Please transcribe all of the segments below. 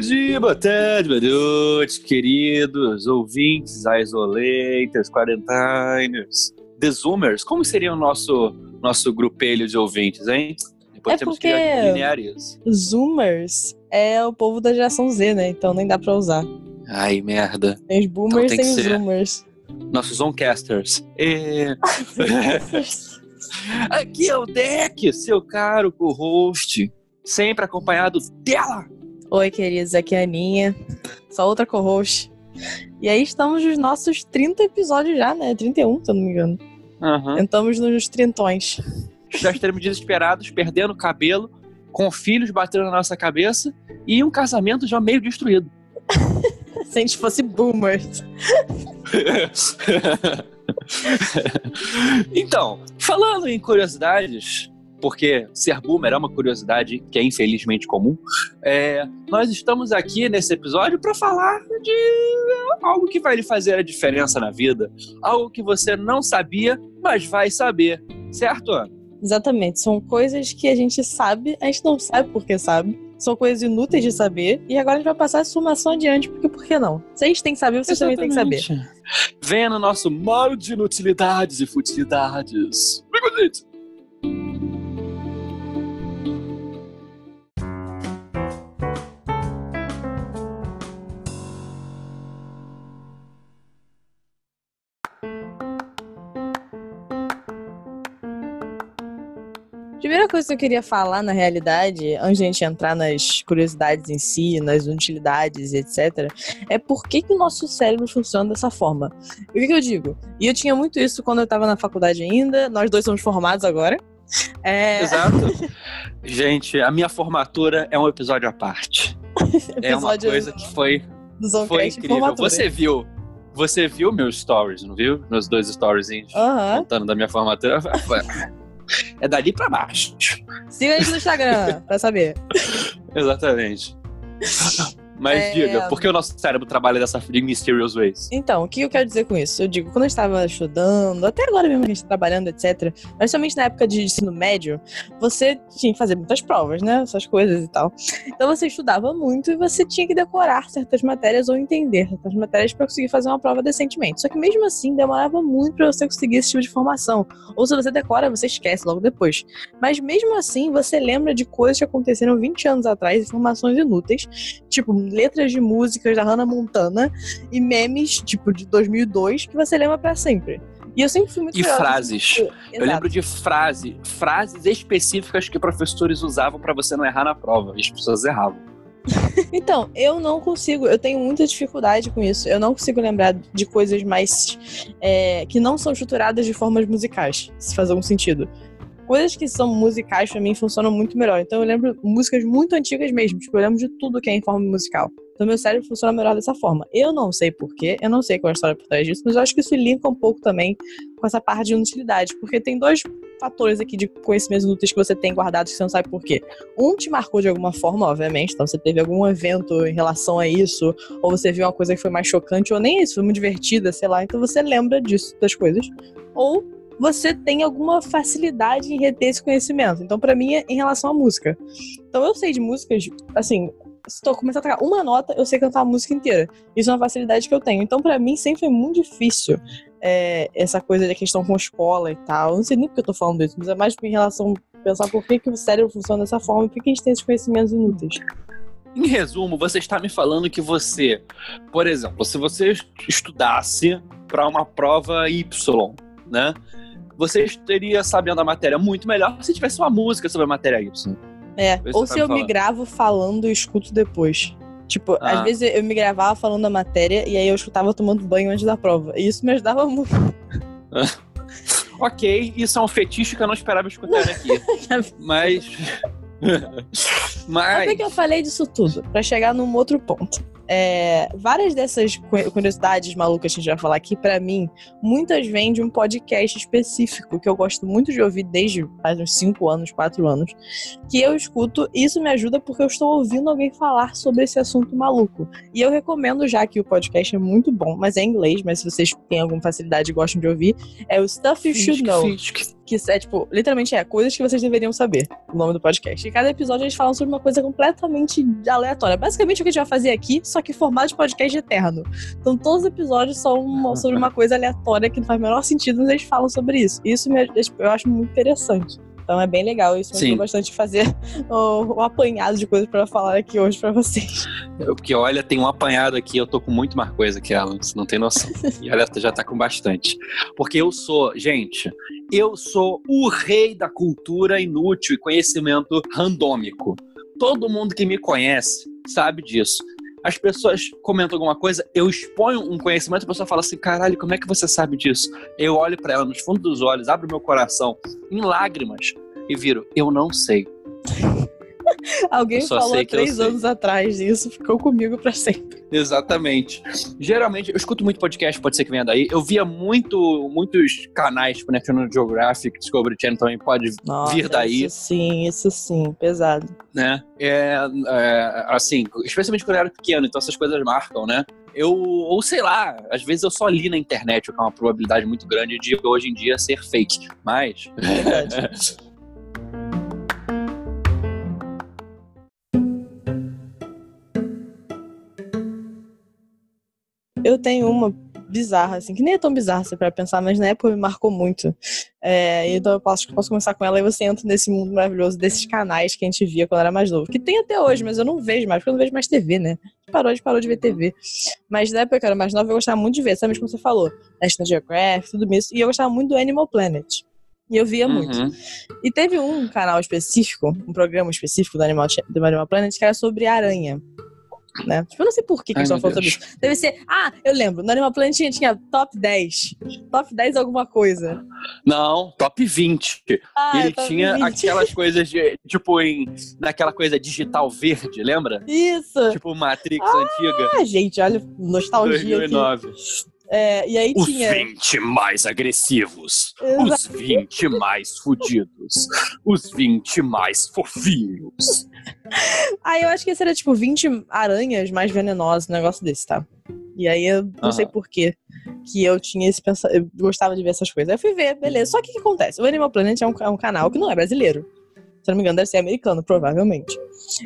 dia, boa tarde, boa noite, queridos ouvintes, isolators, quarentiners, the zoomers. Como seria o nosso, nosso grupelho de ouvintes, hein? Depois é temos porque que. Zoomers é o povo da geração Z, né? Então nem dá pra usar. Ai, merda. Tem os boomers então, tem os zoomers. Nossos zoncasters. E... Aqui é o Deck, seu caro co-host, sempre acompanhado dela. Oi, queridos, aqui é a Aninha, só outra co-host. E aí estamos nos nossos 30 episódios já, né? 31, se eu não me engano. Uhum. Estamos nos trintões. Já estaremos desesperados, perdendo o cabelo, com filhos batendo na nossa cabeça e um casamento já meio destruído. Se a gente fosse boomers. então, falando em curiosidades, porque ser boomer é uma curiosidade que é infelizmente comum, é, nós estamos aqui nesse episódio para falar de algo que vai lhe fazer a diferença na vida, algo que você não sabia, mas vai saber, certo, Ana? Exatamente, são coisas que a gente sabe, a gente não sabe porque sabe, são coisas inúteis de saber, e agora a gente vai passar a sumação adiante, porque por que não? Se a gente tem que saber, vocês Exatamente. também têm que saber. Venha no nosso molde de inutilidades e futilidades. Vem com a gente! Coisa que eu queria falar, na realidade, antes de a gente entrar nas curiosidades em si, nas utilidades, etc., é por que, que o nosso cérebro funciona dessa forma. E o que, que eu digo? E eu tinha muito isso quando eu estava na faculdade ainda, nós dois somos formados agora. É... Exato. gente, a minha formatura é um episódio à parte. episódio é uma coisa que foi, foi incrível. Você viu você viu meus stories, não viu? Meus dois stories uhum. contando da minha formatura. É dali pra baixo. Siga a gente no Instagram pra saber. Exatamente. Mas é... diga, por que o nosso cérebro trabalha dessa de mysterious ways? Então, o que eu quero dizer com isso? Eu digo, quando eu estava estudando, até agora mesmo que a gente está trabalhando, etc., mas somente na época de ensino médio, você tinha que fazer muitas provas, né? Essas coisas e tal. Então você estudava muito e você tinha que decorar certas matérias ou entender certas matérias para conseguir fazer uma prova decentemente. Só que mesmo assim, demorava muito para você conseguir esse tipo de formação. Ou se você decora, você esquece logo depois. Mas mesmo assim, você lembra de coisas que aconteceram 20 anos atrás, informações inúteis, tipo letras de músicas da Hannah Montana e memes, tipo, de 2002, que você lembra para sempre. E eu sempre fui muito E frases. Porque... Eu lembro de frase, frases específicas que professores usavam para você não errar na prova. E as pessoas erravam. então, eu não consigo, eu tenho muita dificuldade com isso. Eu não consigo lembrar de coisas mais. É, que não são estruturadas de formas musicais, se faz algum sentido coisas que são musicais para mim funcionam muito melhor. Então eu lembro músicas muito antigas mesmo, tipo, eu lembro de tudo que é em forma musical. Então meu cérebro funciona melhor dessa forma. Eu não sei porquê, eu não sei qual é a história por trás disso, mas eu acho que isso linka um pouco também com essa parte de inutilidade, porque tem dois fatores aqui de conhecimentos inúteis que você tem guardados que você não sabe por quê. Um te marcou de alguma forma, obviamente, então você teve algum evento em relação a isso, ou você viu uma coisa que foi mais chocante, ou nem isso, foi muito divertida, sei lá, então você lembra disso, das coisas. Ou você tem alguma facilidade em reter esse conhecimento. Então, para mim, é em relação à música. Então, eu sei de músicas, assim, se eu começar a tocar uma nota, eu sei cantar a música inteira. Isso é uma facilidade que eu tenho. Então, para mim, sempre foi muito difícil é, essa coisa da questão com escola e tal. Não sei nem porque eu tô falando isso, mas é mais em relação a pensar por que, que o cérebro funciona dessa forma e por que a gente tem esses conhecimentos inúteis. Em resumo, você está me falando que você, por exemplo, se você estudasse para uma prova Y, né? Você teria sabendo a matéria muito melhor se tivesse uma música sobre a matéria Y. É, ou se eu me gravo falando e escuto depois. Tipo, ah. às vezes eu me gravava falando a matéria e aí eu escutava tomando banho antes da prova. E isso me ajudava muito. ok, isso é um fetiche que eu não esperava escutar aqui. Mas. Mas. Por que, que eu falei disso tudo? Para chegar num outro ponto. É, várias dessas curiosidades malucas que a gente vai falar aqui, para mim, muitas vêm de um podcast específico que eu gosto muito de ouvir desde faz uns 5 anos, 4 anos, que eu escuto e isso me ajuda porque eu estou ouvindo alguém falar sobre esse assunto maluco. E eu recomendo já que o podcast é muito bom, mas é em inglês, mas se vocês têm alguma facilidade e gostam de ouvir, é o Stuff You Should Know que é tipo, literalmente é coisas que vocês deveriam saber, o nome do podcast. E cada episódio eles falam sobre uma coisa completamente aleatória. Basicamente o que a gente vai fazer aqui, só que formato de podcast eterno. Então todos os episódios são uma, sobre uma coisa aleatória que não faz o menor sentido, mas eles falam sobre isso. Isso me, eu acho muito interessante. Então é bem legal. Isso me bastante fazer o, o apanhado de coisas pra falar aqui hoje pra vocês. Eu- Porque olha, tem um apanhado aqui, eu tô com muito mais coisa que ela, você não tem noção. E ela já tá com bastante. Porque eu sou, gente, eu sou o rei da cultura inútil e conhecimento randômico. Todo mundo que me conhece sabe disso. As pessoas comentam alguma coisa, eu exponho um conhecimento, a pessoa fala assim: caralho, como é que você sabe disso? Eu olho pra ela nos fundos dos olhos, abro meu coração em lágrimas e viro: eu não sei. Alguém falou há três anos atrás isso ficou comigo pra sempre. Exatamente. Geralmente, eu escuto muito podcast, pode ser que venha daí. Eu via muito, muitos canais, tipo National Geographic, Discovery Channel também pode Nossa, vir daí, Isso sim, isso sim, pesado. né? É, é, assim, especialmente quando eu era pequeno, então essas coisas marcam, né? Eu, ou sei lá, às vezes eu só li na internet, o que é uma probabilidade muito grande de hoje em dia ser fake. Mas. Verdade. tenho uma bizarra, assim, que nem é tão bizarra se para pensar, mas na época me marcou muito. É, então eu posso, posso começar com ela e você entra nesse mundo maravilhoso desses canais que a gente via quando era mais novo. Que tem até hoje, mas eu não vejo mais, porque eu não vejo mais TV, né? Parou de parou de ver TV. Mas na época que eu era mais nova, eu gostava muito de ver, sabe como você falou? National Geographic, tudo isso. E eu gostava muito do Animal Planet. E eu via muito. Uhum. E teve um canal específico, um programa específico do Animal, do Animal Planet, que era sobre aranha. Né? Tipo, eu não sei por que, que Ai, meu estavam falando sobre isso. Deve ser. Ah, eu lembro. No Animal Planet tinha, tinha top 10. Top 10 alguma coisa. Não, top 20. Ah, ele top tinha 20. aquelas coisas de, tipo, em, naquela coisa digital verde, lembra? Isso! Tipo Matrix antiga, Ah, gente, olha, nostalgia aqui. 2009. É, e aí Os tinha. 20 mais agressivos. Exato. Os 20 mais fudidos. Os 20 mais fofinhos. Aí eu acho que esse era tipo 20 aranhas mais venenosas, um negócio desse, tá? E aí eu não sei por que que eu tinha esse pensamento. Eu gostava de ver essas coisas. Aí eu fui ver, beleza. Só que o que acontece? O Animal Planet é um, é um canal que não é brasileiro. Se não me engano, deve ser americano, provavelmente.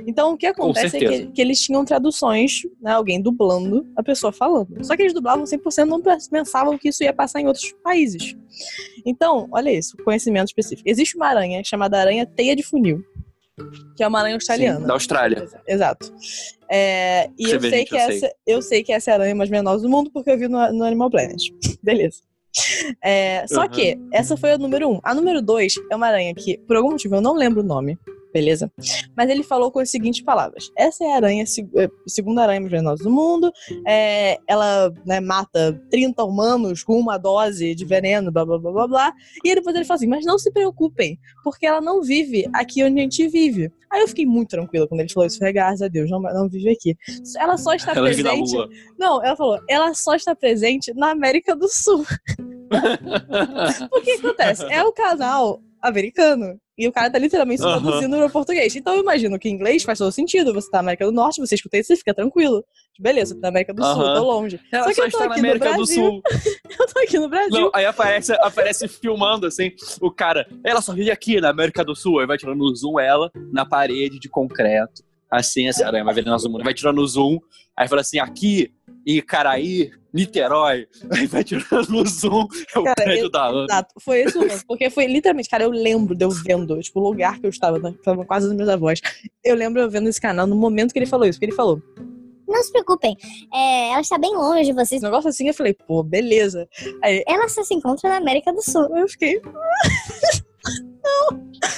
Então, o que acontece é que, que eles tinham traduções, né? Alguém dublando a pessoa falando. Só que eles dublavam 100%, não pensavam que isso ia passar em outros países. Então, olha isso, conhecimento específico. Existe uma aranha chamada aranha teia de funil, que é uma aranha australiana. Sim, da Austrália. Exato. É, e eu vê, sei, gente, que eu sei. essa, eu sei que essa é a aranha mais venenosa do mundo porque eu vi no, no Animal Planet. Beleza. É, só Uhum. que essa foi a número um. A número dois é uma aranha que, por algum motivo, eu não lembro o nome. Beleza? Mas ele falou com as seguintes palavras: Essa é a aranha, é, segunda aranha mais venenosa do mundo. É, ela né, mata 30 humanos com uma dose de veneno, blá blá blá blá blá. E aí depois ele falou assim: Mas não se preocupem, porque ela não vive aqui onde a gente vive. Aí eu fiquei muito tranquila quando ele falou isso. Graças a Deus, não, não vive aqui. Ela só está Ela presente. Não, ela falou, ela só está presente na América do Sul. O que acontece? É o canal americano. E o cara tá literalmente se traduzindo para português. Então eu imagino que em inglês faz todo sentido. Você tá na América do Norte, você escuta isso, você fica tranquilo. Beleza, eu tô na América do Sul, tô longe. Ela Só que só eu tô está na aqui no América do Brasil. Sul. Eu tô aqui no Brasil. Não, aí aparece, aparece filmando assim, o cara, ela só vive aqui na América do Sul, aí vai tirando o zoom ela na parede de concreto. Assim, essa aranha vai venenosa do mundo. Vai tirando o zoom, aí fala assim, aqui, em Caraí, Niterói, aí vai tirando o zoom, é o Cara, prédio eu- da Ana. Exato, foi isso mesmo. Porque foi literalmente, cara, eu lembro de eu vendo, tipo, o lugar que eu estava, né? Tava quase os meus avós. Eu lembro eu vendo esse canal no momento que ele falou isso. Porque ele falou, Não se preocupem, é, ela está bem longe de vocês. esse negócio assim, eu falei, pô, beleza. Aí Ela só se encontra na América do Sul. eu fiquei,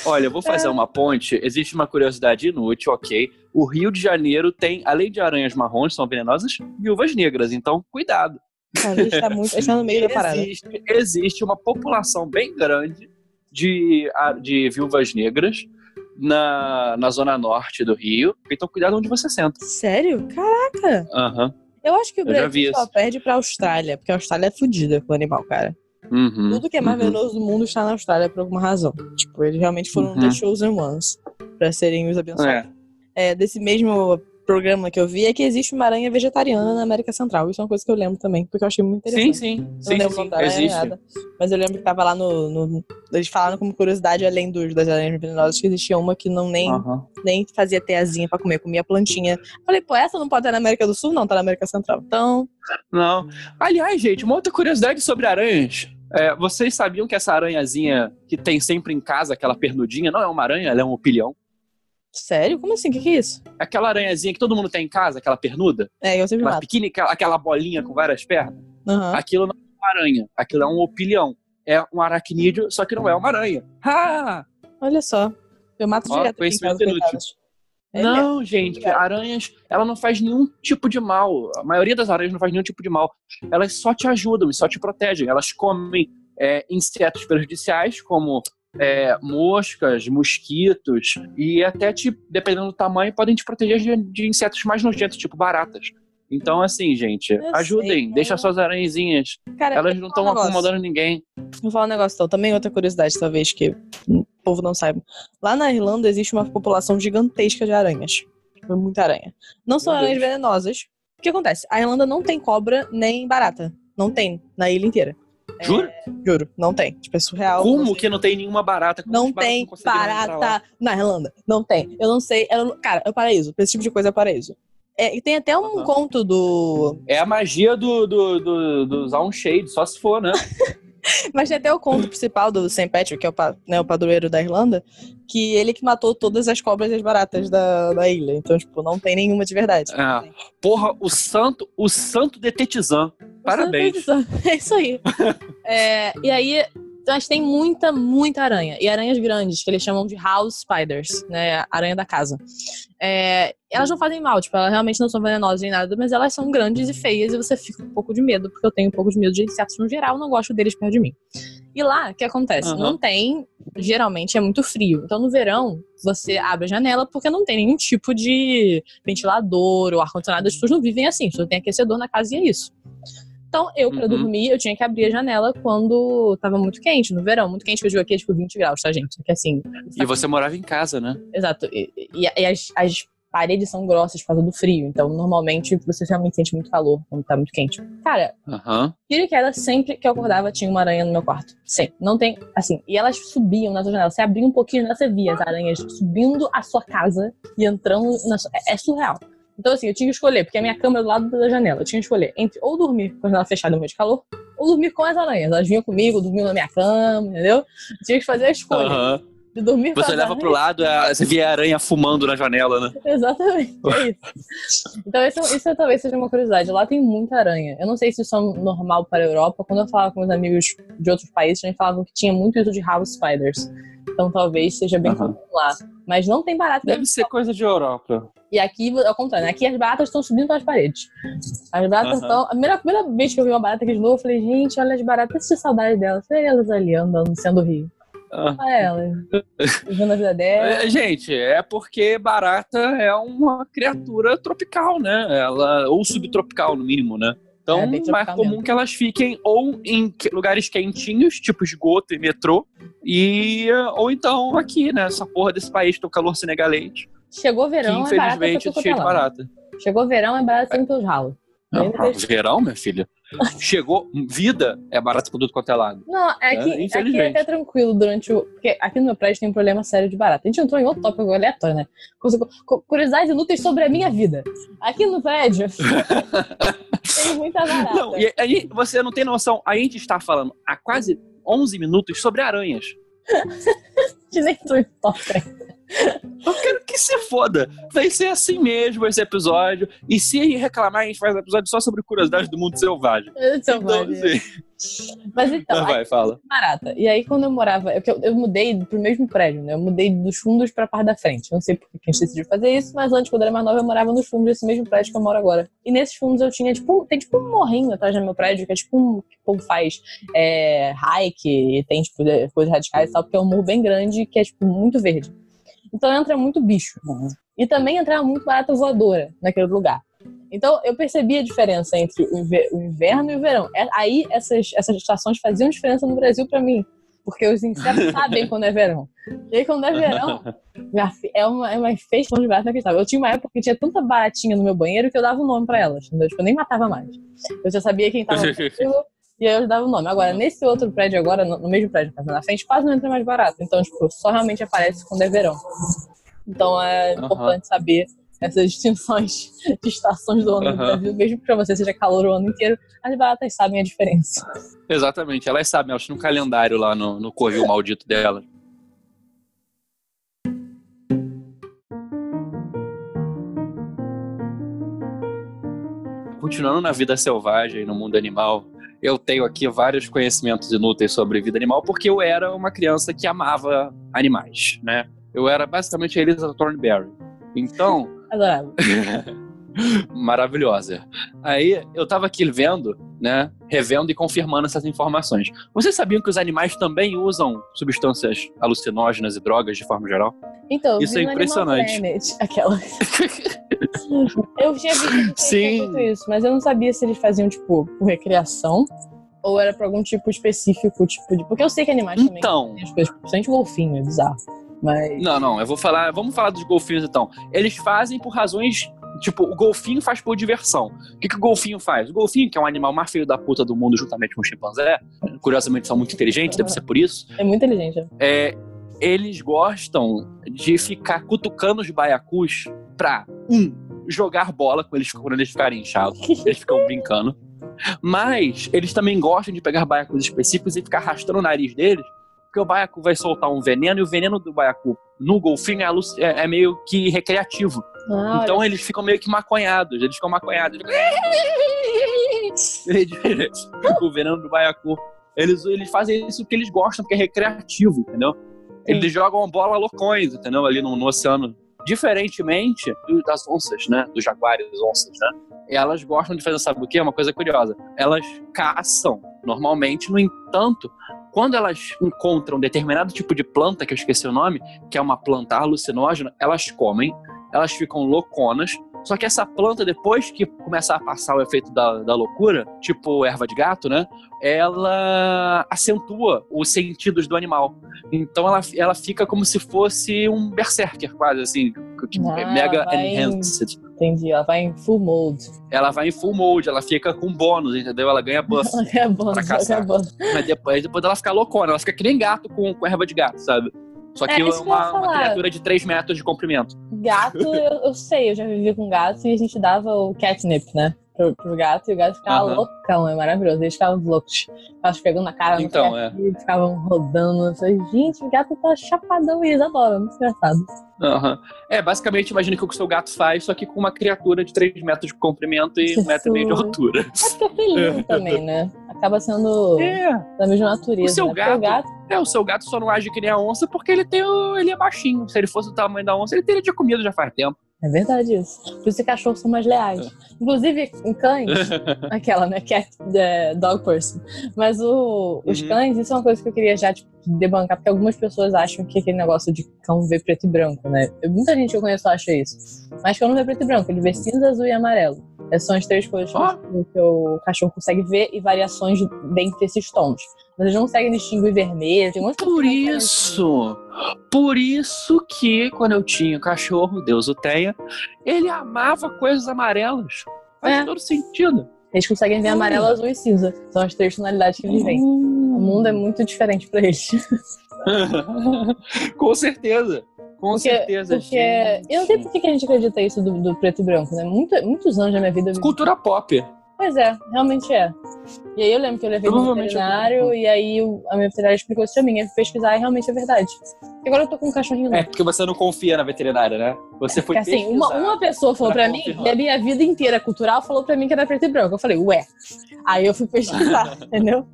Olha, eu vou fazer É. uma ponte. Existe uma curiosidade inútil, ok? O Rio de Janeiro tem, além de aranhas marrons, são venenosas, viúvas negras. Então, cuidado. a gente tá muito, tá no meio da parada. Existe, existe uma população bem grande de, de viúvas negras na, na zona norte do Rio. Então, cuidado onde você senta. Sério? Caraca! Aham. Eu acho que o Eu Brasil só isso. perde pra Austrália, porque a Austrália é fodida com o animal, cara. Uhum. Tudo que é mais Uhum. venenoso do mundo está na Austrália por alguma razão. Tipo, eles realmente foram Uhum. the chosen ones pra serem os abençoados. É. É, desse mesmo programa que eu vi é que existe uma aranha vegetariana na América Central. Isso é uma coisa que eu lembro também, porque eu achei muito Sim, interessante. sim. Sim, não lembro sim, da aranha, existe. nada. Mas eu lembro que tava lá no, no- Eles falaram como curiosidade, além dos, das aranhas venenosas, que existia uma que não nem, Aham. nem fazia teazinha pra comer, comia plantinha. Falei, pô, essa não pode estar na América do Sul? Não, tá na América Central. Então, Não. Aliás, gente, uma outra curiosidade sobre aranhas. É, vocês sabiam que essa aranhazinha que tem sempre em casa, aquela pernudinha, não é uma aranha, ela é um opilhão? sério? Como assim? O que, que é isso? Aquela aranhazinha que todo mundo tem em casa, aquela pernuda, É, eu sempre aquela mato. pequena, aquela- bolinha com várias pernas, Aham. aquilo não é uma aranha, aquilo é um opilhão. É um aracnídeo, só que não é uma aranha. Ah! Olha só. Eu mato Ó, direto aqui em conhecimento casa, inútil. É. Não, gente, aranhas, ela não faz nenhum tipo de mal. A maioria das aranhas não faz nenhum tipo de mal. Elas só te ajudam e só te protegem. Elas comem é, insetos prejudiciais, como é, moscas, mosquitos, e até, te, dependendo do tamanho, podem te proteger de, de insetos mais nojentos, tipo baratas. Então, assim, gente, Eu ajudem, sei, deixa suas aranhazinhas. Cara, Elas não estão um acomodando ninguém. Vou falar um negócio então. Também outra curiosidade, talvez, que o povo não saiba. Lá na Irlanda existe uma população gigantesca de aranhas. Muita aranha. Não são Meu aranhas Deus. venenosas. O que acontece? A Irlanda não tem cobra nem barata. Não tem, na ilha inteira. Jura? Juro, não tem. Tipo, é surreal. Como que não tem nenhuma barata? Como Não tem barata na Irlanda. Não tem. Eu não sei. eu Cara, é o paraíso. Esse tipo de coisa é o paraíso. É, e tem até um Aham. conto do. É a magia do, do, do, do usar um shade, só se for, né? Mas tem até o conto principal do St. Patrick, que é o, né, o padroeiro da Irlanda, que ele que matou todas as cobras e as baratas da, da ilha. Então, tipo, não tem nenhuma de verdade. Ah, porra, o santo, o santo detetizan. Parabéns. É isso aí. É, e aí, mas tem muita, muita aranha. E aranhas grandes, que eles chamam de house spiders, né? Aranha da casa. É, elas não fazem mal, tipo, elas realmente não são venenosas nem nada, mas elas são grandes e feias e você fica com um pouco de medo, porque eu tenho um pouco de medo de insetos no geral, não gosto deles perto de mim. E lá, o que acontece? Aham. Não tem, geralmente é muito frio. Então no verão, você abre a janela porque não tem nenhum tipo de ventilador ou ar-condicionado, as pessoas não vivem assim, só tem aquecedor na casa e é isso. Então, eu, pra Uhum. dormir, eu tinha que abrir a janela quando tava muito quente, no verão. Muito quente que eu digo aqui é tipo 20 graus, tá, gente? Que assim. E você morava em casa, né? Exato. E, e- e as, as paredes são grossas por causa do frio. Então, normalmente, você realmente sente muito calor quando tá muito quente. Cara, tira e queda, sempre que eu acordava, tinha uma aranha no meu quarto. Sempre. Não tem. Assim. E elas subiam na sua janela. Você abria um pouquinho, você via as aranhas subindo a sua casa e entrando na sua. É, é surreal. Então, assim, eu tinha que escolher, porque a minha cama é do lado da janela. Eu tinha que escolher entre ou dormir com a janela fechada no meio de calor, ou dormir com as aranhas. Elas vinham comigo, dormiam na minha cama, entendeu? Eu tinha que fazer a escolha Aham. de dormir com Você olhava pro lado, a- você via a aranha fumando na janela, né? Exatamente, é isso. Então, isso, isso talvez seja uma curiosidade. Lá tem muita aranha. Eu não sei se isso é normal para a Europa. Quando eu falava com meus amigos de outros países, eles falavam que tinha muito isso de house spiders. Então, talvez seja bem Aham. comum lá. Mas não tem barata. Deve ser coisa de Europa. E aqui, ao contrário, né? aqui as baratas estão subindo pelas paredes. As baratas estão. A primeira, primeira vez que eu vi uma barata aqui de novo, eu falei, gente, olha as baratas, que saudade delas. Olha elas ali andando, sendo rio. Ah. Olha elas. Vivendo a vida delas. É, gente, é porque barata é uma criatura tropical, né? Ela, ou subtropical, no mínimo, né? Então, É, mais comum que elas fiquem ou em lugares quentinhos, tipo esgoto e metrô, e ou então aqui, né? Essa porra desse país que tem o calor senegalês, Chegou que verão, é barata infelizmente é cheio de é barata. Chegou verão, é barata sempre pelos ralos. Não, tem- verão, minha filha. Chegou, vida é barata por tudo quanto é lado. Não, é É, que aqui é até tranquilo durante o. Porque aqui no meu prédio tem um problema sério de barata. A gente entrou em outro tópico aleatório, né? Curiosidades inúteis sobre a minha vida. Aqui no prédio tem muita barata. Não, e aí você não tem noção, a gente está falando há quase 11 minutos sobre aranhas. A gente Eu quero que se foda. Vai ser assim mesmo esse episódio. E se reclamar, a gente faz um episódio só sobre curiosidades do mundo selvagem. Então, Então, vai. assim, Mas então, vai, fala. barata. E aí, quando eu morava, é porque eu, eu mudei pro mesmo prédio, né? Eu mudei dos fundos pra parte da frente. Não sei por que a gente decidiu fazer isso, mas antes, quando eu era mais nova, eu morava nos fundos desse mesmo prédio que eu moro agora. E nesses fundos eu tinha, tipo, um- tem tipo um morrinho atrás do meu prédio, que é tipo um que o povo faz é, hike, e tem, tipo, coisas radicais e tal, porque é um morro bem grande que é, tipo, muito verde. Então entra muito bicho. E também entrava muito barata voadora naquele lugar. Então eu percebi a diferença entre o inver- o inverno e o verão. É- Aí essas, essas estações faziam diferença no Brasil pra mim. Porque os insetos sabem quando é verão. E aí, quando é verão, É uma, é uma infestação de barata inacreditável. Eu tinha uma época que tinha tanta baratinha no meu banheiro que eu dava um nome pra elas. Entendeu? Tipo, eu nem matava mais. Eu já sabia quem tava comigo e aí eu dava o nome. Agora, nesse outro prédio agora, no, mesmo prédio tava na frente, quase não entra mais barato. Então, tipo, só realmente aparece quando é verão. Então é Aham. importante saber essas distinções de estações do ano. Brasil, mesmo que pra você seja calor o ano inteiro, as baratas sabem a diferença. Exatamente, elas sabem, elas têm um calendário lá no, no covil maldito dela. Continuando na vida selvagem, no mundo animal, eu tenho aqui vários conhecimentos inúteis sobre vida animal, porque eu era uma criança que amava animais, né? Eu era basicamente a Elisa Thornberry. Então, Adorável. maravilhosa. Aí eu tava aqui vendo, né, revendo e confirmando essas informações. Vocês sabiam que os animais também usam substâncias alucinógenas e drogas de forma geral? Então, Isso é impressionante. Planet, Aquela. eu tinha visto Sim. isso, mas eu não sabia se eles faziam, tipo, por recreação ou era pra algum tipo específico, tipo de. Porque eu sei que animais também Então, têm as coisas, principalmente golfinho, é bizarro. Mas. não, não, eu vou falar, vamos falar dos golfinhos então. Eles fazem por razões Tipo, o golfinho faz por diversão. O que, que o golfinho faz? O golfinho, que é um animal mais feio da puta do mundo, juntamente com o chimpanzé, curiosamente são muito inteligentes, deve ser por isso. É muito inteligente. né? é, eles gostam de ficar cutucando os baiacus pra, um, jogar bola com eles quando eles ficarem inchados. Eles ficam brincando. Mas eles também gostam de pegar baiacus específicos e ficar arrastando o nariz deles, porque o baiacu vai soltar um veneno e o veneno do baiacu no golfinho é, é- é meio que recreativo. Ah, então olha eles ficam meio que maconhados. Eles ficam maconhados. Eles- o veneno do baiacu. Eles, eles fazem isso porque eles gostam, porque é recreativo, entendeu? Eles jogam bola loucões, entendeu? Ali no, no oceano. Diferentemente das onças, né? Dos jaguares, onças, né? Elas gostam de fazer, sabe o quê? Uma coisa curiosa. Elas caçam, normalmente. No entanto, quando elas encontram determinado tipo de planta, que eu esqueci o nome, que é uma planta alucinógena, elas comem, elas ficam louconas. Só que essa planta, depois que começar a passar o efeito da, da loucura, tipo erva de gato, né? Ela acentua os sentidos do animal. Então ela, ela fica como se fosse um berserker, quase assim. que- Ah, mega enhanced. Entendi. Ela vai em full mode. Ela vai em full mode, ela fica com bônus, entendeu? Ela ganha buff. Ela quer bônus, ela bônus. Mas depois, depois ela fica loucona, ela fica que nem gato com, com erva de gato, sabe? Só que É, é que uma, uma criatura de 3 metros de comprimento. Gato, eu, eu sei, eu já vivi com gato e a gente dava o catnip, né? Pro, pro gato e o gato ficava Aham. loucão, é maravilhoso. Eles ficavam loucos. Ficavam pegando na cara, Então, catnip, ficavam rodando. Eu falei, gente, o gato tá chapadão e eles adoram, muito engraçado. Aham. É, basicamente, imagina que o que o seu gato faz, só que com uma criatura de 3 metros de comprimento e 1 metro e meio de Jesus. altura. É porque é felino também, né? Acaba sendo É, da mesma natureza. O seu né? O gato- é, o seu gato só não age que nem a onça porque ele tem o- ele é baixinho. Se ele fosse do tamanho da onça, ele teria de comido já faz tempo. É verdade isso. Por isso que cachorros são mais leais. Inclusive, em cães, aquela, né? Cat, é, dog person. Mas o- os Uhum. cães, isso é uma coisa que eu queria já, tipo, debancar, porque algumas pessoas acham que aquele negócio de cão vê preto e branco, né? Muita gente que eu conheço acha isso. Mas cão não vê preto e branco, ele vê cinza, azul e amarelo. Essas são as três coisas que, Ó. o- que o cachorro consegue ver e variações dentre esses tons. Mas eles não conseguem distinguir vermelho, tem um Por isso, por isso que quando eu tinha cachorro, Deus o tenha, ele amava coisas amarelas. Faz É. todo sentido. Eles conseguem ver amarelo, azul e cinza. São as três tonalidades que eles veem. O mundo é muito diferente pra eles. Com certeza. Com Porque- certeza, Porque gente. eu não sei por que a gente acredita isso do, do preto e branco, né? Muito, muitos anos da minha vida. Cultura pop. Pois é, realmente é. E aí eu lembro que eu levei no é veterinário e aí a minha veterinária explicou isso pra mim. Eu fui pesquisar e realmente é verdade. E agora eu tô com um cachorrinho É novo. porque você não confia na veterinária, né? Você foi Porque assim, uma, uma pessoa falou pra pra mim, e a minha vida inteira cultural falou pra mim que era preto e branco. Eu falei, ué. Aí eu fui pesquisar, entendeu?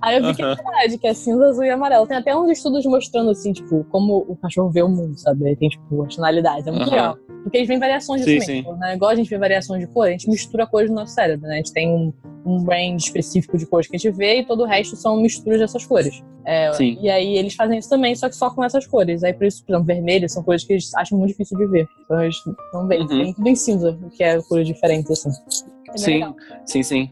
Aí eu vi que é verdade, que é cinza, azul e amarelo. Tem até uns estudos mostrando, assim, tipo, como o cachorro vê o mundo, sabe? Aí tem, tipo, as tonalidades. É muito legal. Porque eles veem variações Sim, de sim. também. Né? Igual a gente vê variações de cor, a gente mistura cores no nosso cérebro, né? A gente tem um, um range específico de cores que a gente vê e todo o resto são misturas dessas cores. É, Sim. E aí eles fazem isso também, só que só com essas cores. Aí por isso, por exemplo, vermelho são cores que eles acham muito difícil de ver. Então eles não veem. Uhum. Tem tudo em cinza, que é cores diferentes, assim. É Sim, legal. sim, sim.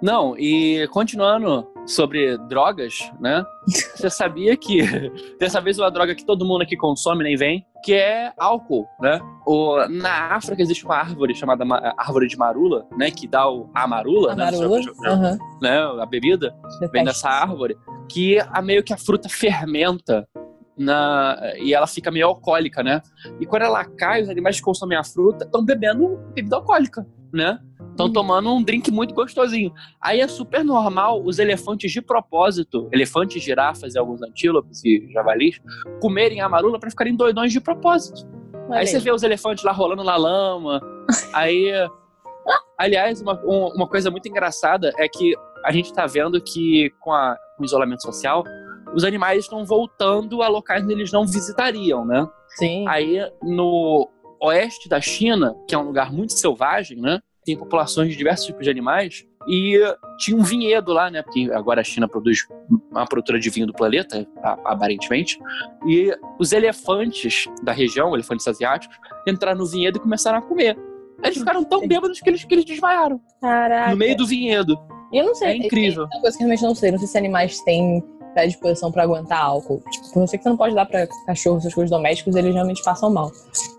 Não, e continuando sobre drogas, né? Você sabia que dessa vez uma droga que todo mundo aqui consome nem vem, que é álcool, né? O, na África existe uma árvore chamada ma- árvore de marula, né? Que dá o, a marula, A né? marula. Né? A bebida vem dessa árvore, que a meio que a fruta fermenta na, e ela fica meio alcoólica, né? E quando ela cai, os animais que consomem a fruta estão bebendo bebida alcoólica, né? Estão Uhum. tomando um drink muito gostosinho. Aí é super normal os elefantes de propósito, elefantes, girafas e alguns antílopes e javalis, comerem a marula para ficarem doidões de propósito. Olha Aí você vê os elefantes lá rolando na lama. aí. Aliás, uma, um- uma coisa muito engraçada é que a gente tá vendo que com, a- com o isolamento social, os animais estão voltando a locais onde eles não visitariam, né? Sim. Aí no oeste da China, que é um lugar muito selvagem, né? Tem populações de diversos tipos de animais. E tinha um vinhedo lá, né? Porque agora a China produz uma produtora de vinho do planeta, aparentemente. E os elefantes da região, elefantes asiáticos, entraram no vinhedo e começaram a comer. Eles ficaram tão bêbados que eles, que eles desmaiaram Caraca. no meio do vinhedo. E eu não sei. É incrível. É uma coisa que eu realmente não sei. Não sei se animais têm predisposição pra aguentar álcool. Tipo, eu sei que você não pode dar pra cachorro essas coisas domésticos, eles realmente passam mal.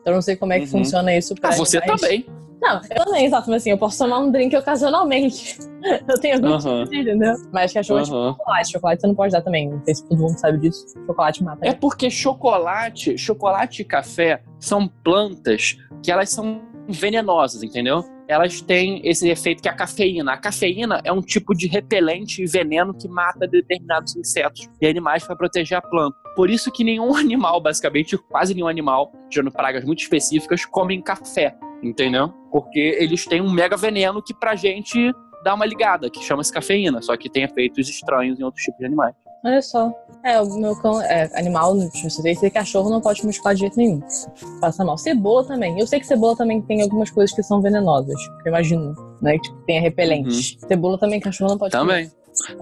Então eu não sei como é que Uhum. funciona isso pra Ah, você animais. também. Não, eu também, exato. Mas assim, eu posso tomar um drink ocasionalmente. eu tenho algum Aham. tipo, entendeu? Mas cachorro é tipo chocolate. Chocolate você não pode dar também. Não sei se todo mundo sabe disso. Chocolate mata. É porque chocolate, chocolate e café são plantas que elas são venenosas, entendeu? Elas têm esse efeito que é a cafeína. A cafeína é um tipo de repelente e veneno que mata determinados insetos e animais para proteger a planta. Por isso que nenhum animal, basicamente, quase nenhum animal, tirando pragas muito específicas, comem café, entendeu? Porque eles têm um mega veneno que pra gente dá uma ligada, que chama-se cafeína, só que tem efeitos estranhos em outros tipos de animais. Olha só. É, o meu cão é animal, você tem que cachorro, não pode machucar de jeito nenhum. Passa mal. Cebola também. Eu sei que cebola também tem algumas coisas que são venenosas. Eu imagino, né? Que tipo, tem repelente. Cebola também, cachorro não pode Uhum. Também. comer.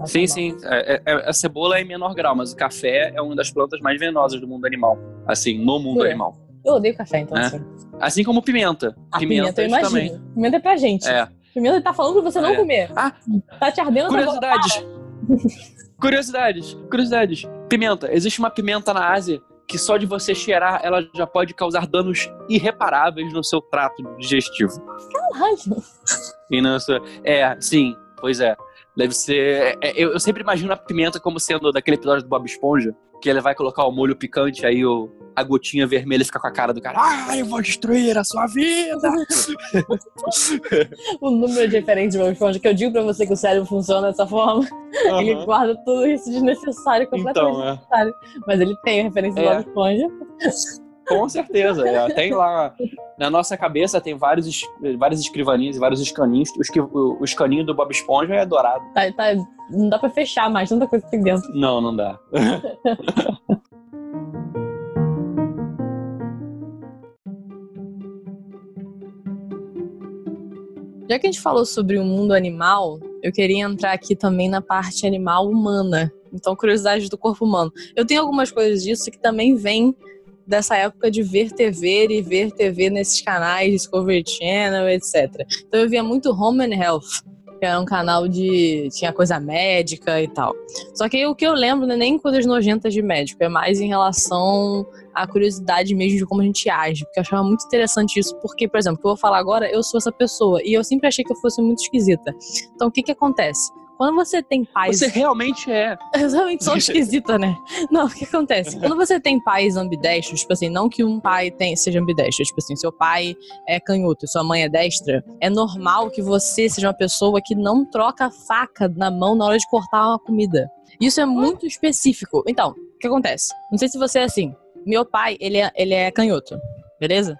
Sim, mal. sim. É, é- a cebola é em menor grau, mas o café é uma das plantas mais venenosas do mundo animal. Assim, no mundo Jura? animal. Eu odeio café, então É. assim. Assim como pimenta. A pimenta, eu imagino. Pimenta é pra gente. também. É. Pimenta tá falando pra você não É. comer. Ah. Tá te ardendo boca. Curiosidades. curiosidades. Curiosidades. Pimenta. Existe uma pimenta na Ásia que só de você cheirar ela já pode causar danos irreparáveis no seu trato digestivo. Caralho. E seu... É, sim. Pois é. Deve ser. é, eu, eu sempre imagino a pimenta como sendo daquele episódio do Bob Esponja, que ele vai colocar o molho picante, aí o, a gotinha vermelha fica com a cara do cara. Ah, eu vou destruir a sua vida! O número de referências de Bob Esponja, que eu digo pra você que o cérebro funciona dessa forma, ele Aham. guarda tudo isso desnecessário, completamente Então, é. desnecessário. Mas ele tem a referência É. do Bob Esponja. Com certeza. é. Tem lá. Na nossa cabeça tem vários, várias escrivaninhas e vários escaninhos. O escaninho do Bob Esponja é dourado. Tá, tá- não dá pra fechar mais, tanta coisa que tem dentro. Não, não dá. Já que a gente falou sobre o mundo animal, eu queria entrar aqui também na parte animal humana. Então, curiosidades do corpo humano. Eu tenho algumas coisas disso que também vêm dessa época de ver TV e ver TV nesses canais, Discovery Channel, etc. Então, eu via muito Home and Health, que era um canal de. tinha coisa médica e tal. Só que o que eu lembro não é nem coisas nojentas de médico, é mais em relação à curiosidade mesmo de como a gente age. Porque eu achava muito interessante isso, porque, por exemplo, o que eu vou falar agora, eu sou essa pessoa e eu sempre achei que eu fosse muito esquisita. Então, o que que acontece? Quando você tem pais. Você realmente é. Eu realmente sou esquisita, né? Não, o que acontece? Quando você tem pais ambidestros, tipo assim, não que um pai tem, seja ambidestro, tipo assim, seu pai é canhoto e sua mãe é destra, é normal que você seja uma pessoa que não troca a faca na mão na hora de cortar uma comida. Isso é muito específico. Então, o que acontece? Não sei se você é assim. Meu pai, ele é, ele é canhoto, beleza?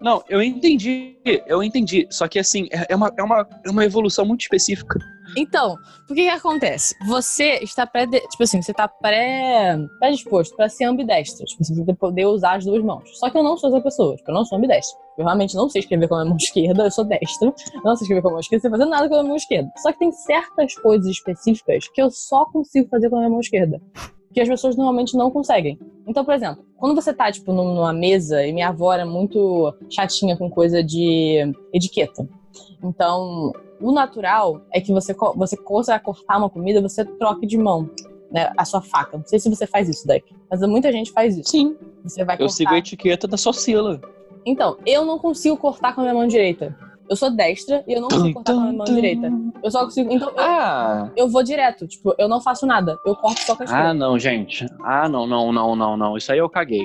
Não, eu entendi. Eu entendi. Só que assim, é é uma, é uma, é uma evolução muito específica. Então, por que que acontece? Você está pré, tipo assim, você está pré, predisposto para ser ambidestro, tipo, assim, você poder usar as duas mãos. Só que eu não sou essa pessoa, tipo, eu não sou ambidestro. Eu realmente não sei escrever com a mão esquerda, eu sou destro. Não sei escrever com a mão esquerda, sei fazer nada com a mão esquerda. Só que tem certas coisas específicas que eu só consigo fazer com a minha mão esquerda. Que as pessoas normalmente não conseguem. Então, por exemplo, quando você tá, tipo, num- numa mesa e minha avó era muito chatinha com coisa de etiqueta. Então, O natural é que você, você vai cortar uma comida, você troque de mão. Né, a sua faca. Não sei se você faz isso, Deck. Mas muita gente faz isso. Sim, Você vai eu cortar. sigo a etiqueta da Socila. Então, eu não consigo cortar com a minha mão direita. Eu sou destra e eu não consigo cortar com a minha mão direita. Eu só consigo. Então, eu, Ah, eu vou direto. Tipo, eu não faço nada. Eu corto só com a ah, esquerda. não, gente. Ah, não, não, não, não, não. Isso aí eu caguei.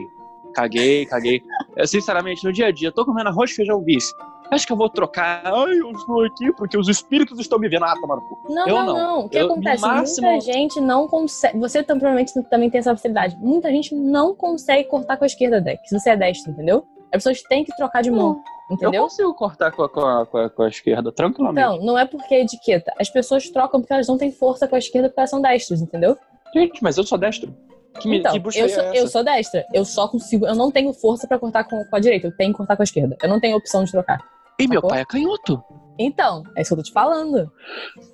Caguei, caguei. Eu, sinceramente, no dia a dia, tô comendo arroz, feijão, vice. Acho que eu vou trocar. Ai, eu estou aqui porque os espíritos estão me vendo. Ah, tomar no cu. Não, Eu não, não. O que Eu, acontece? máximo- Muita gente não consegue. Você provavelmente também tem essa facilidade. Muita gente não consegue cortar com a esquerda, Deck. Se você é destro, entendeu? As pessoas têm que trocar de mão. Eu Entendeu? consigo cortar com a, com a, com a, com a esquerda, tranquilamente. Então, não é porque é etiqueta. As pessoas trocam porque elas não têm força com a esquerda porque elas são destros, entendeu? Gente, mas eu sou destro. Que, me, Então, que busca eu é sou, essa? eu sou destra. Eu só consigo. Eu não tenho força pra cortar com, com a direita. Eu tenho que cortar com a esquerda. Eu não tenho opção de trocar. E meu pai é canhoto. Então, é isso que eu tô te falando.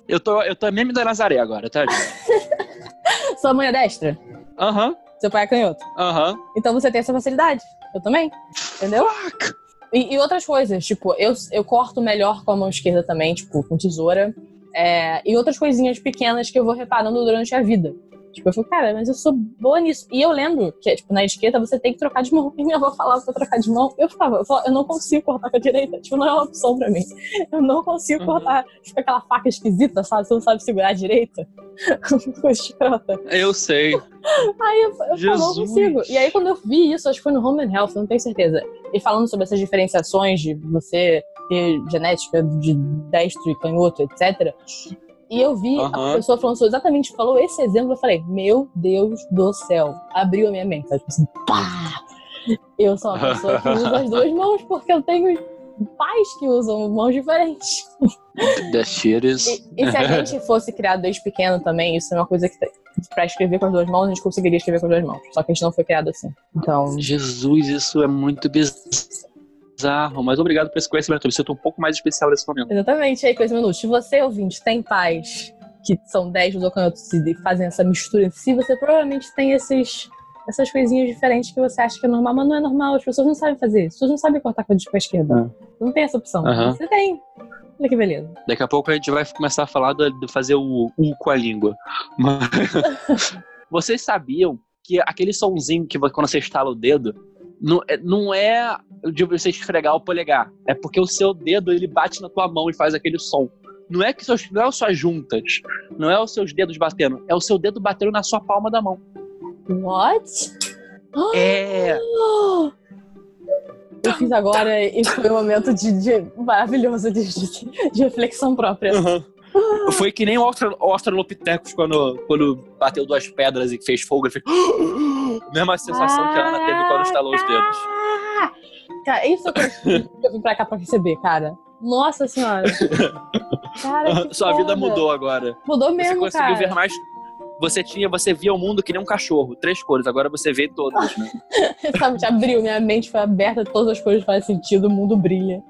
Eu tô, eu tô meme da Nazaré agora, tá? Sua mãe é destra? Aham, Seu pai é canhoto. aham. Então você tem essa facilidade. Eu também. Entendeu? Fuck. E, e outras coisas, tipo, eu, eu corto melhor com a mão esquerda também, tipo, com tesoura. É, e outras coisinhas pequenas que eu vou reparando durante a vida. Tipo, eu falo, cara, mas eu sou boa nisso. E eu lembro que, tipo, na etiqueta você tem que trocar de mão. E minha avó falava pra trocar de mão. Eu falava, eu, falava, eu não consigo cortar com a direita. Tipo, não é uma opção pra mim. Eu não consigo Uhum. cortar. Tipo, aquela faca esquisita, sabe? Você não sabe segurar a direita. Escrota. Eu sei. Aí eu, eu não consigo. E aí, quando eu vi isso, acho que foi no Home and Health, não tenho certeza. E falando sobre essas diferenciações de você ter genética de destro e canhoto, etc. E eu vi a pessoa falando sobre exatamente, falou esse exemplo, eu falei, meu Deus do céu. Abriu a minha mente, sabe? Tipo assim, pá! Eu sou uma pessoa que usa as duas mãos porque eu tenho pais que usam mãos diferentes. The shit is... E, e se a gente fosse criado desde pequeno também, isso é uma coisa que pra escrever com as duas mãos, a gente conseguiria escrever com as duas mãos. Só que a gente não foi criado assim. Então, Jesus, isso é muito bizarro. Mas obrigado por esse conhecimento. Eu me sinto um pouco mais especial nesse momento. exatamente aí, coisa minutos. Se você, ouvinte, tem pais que são 10 do canhotos e fazem essa mistura em si, você provavelmente tem esses. Essas coisinhas diferentes que você acha que é normal, mas não é normal. As pessoas não sabem fazer. As pessoas não sabem cortar com a a esquerda. Não tem essa opção. Aham. Você tem. Olha que beleza. Daqui a pouco a gente vai começar a falar de fazer o U com a língua. Mas... Vocês sabiam que aquele sonzinho que quando você estala o dedo não é, não é de você esfregar o polegar, é porque o seu dedo ele bate na tua mão e faz aquele som. Não é que seus, não é as suas juntas, não é os seus dedos batendo, é o seu dedo batendo na sua palma da mão. What? É. Eu fiz agora e foi um momento de, de- maravilhoso de, de- de reflexão própria. Foi que nem o Australopithecus quando, quando bateu duas pedras e fez fogo. Ele fez. Mesma sensação que a Ana teve quando estalou os dedos. Cara, isso que eu vim pra cá pra receber, cara. Nossa senhora. Cara, Sua vida mudou agora. Mudou Você mesmo, conseguiu cara. ver mais. Você tinha, você via o mundo que nem um cachorro, três cores. Agora você vê todas. Né? Sabe, te abriu, minha mente foi aberta, todas as coisas fazem sentido, o mundo brilha.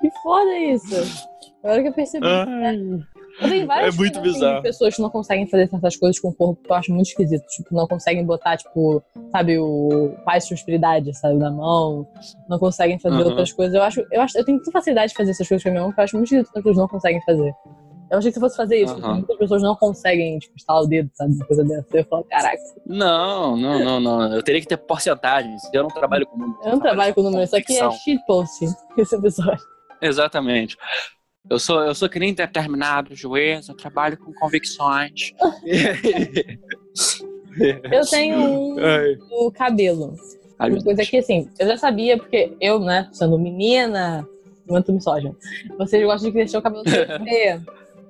Que foda isso. Agora que eu percebi. Eu várias É muito coisas, assim, bizarro. de pessoas que não conseguem fazer certas coisas com o corpo que eu acho muito esquisito. Tipo, não conseguem botar, tipo, sabe, o paz de prosperidade, sabe, na mão. Não conseguem fazer Aham. outras coisas. Eu acho, eu acho, eu tenho muita facilidade de fazer essas coisas com a minha mão que eu acho muito esquisito que as pessoas não conseguem fazer. Eu achei que se eu fosse fazer isso, porque muitas pessoas não conseguem, tipo, estalar o dedo, sabe, uma coisa dessa. Eu falo, caraca, Não, não, não, não. Eu teria que ter porcentagens. Eu não trabalho com números. eu não trabalho com números, isso aqui é shitpost, esse episódio. Exatamente. Eu sou, eu sou que nem determinado juiz, eu trabalho com convicções. Eu tenho um cabelo. Ai, Uma coisa que, assim, eu já sabia, porque eu, né, sendo menina, muito misógino, vocês gostam de crescer o cabelo crescer.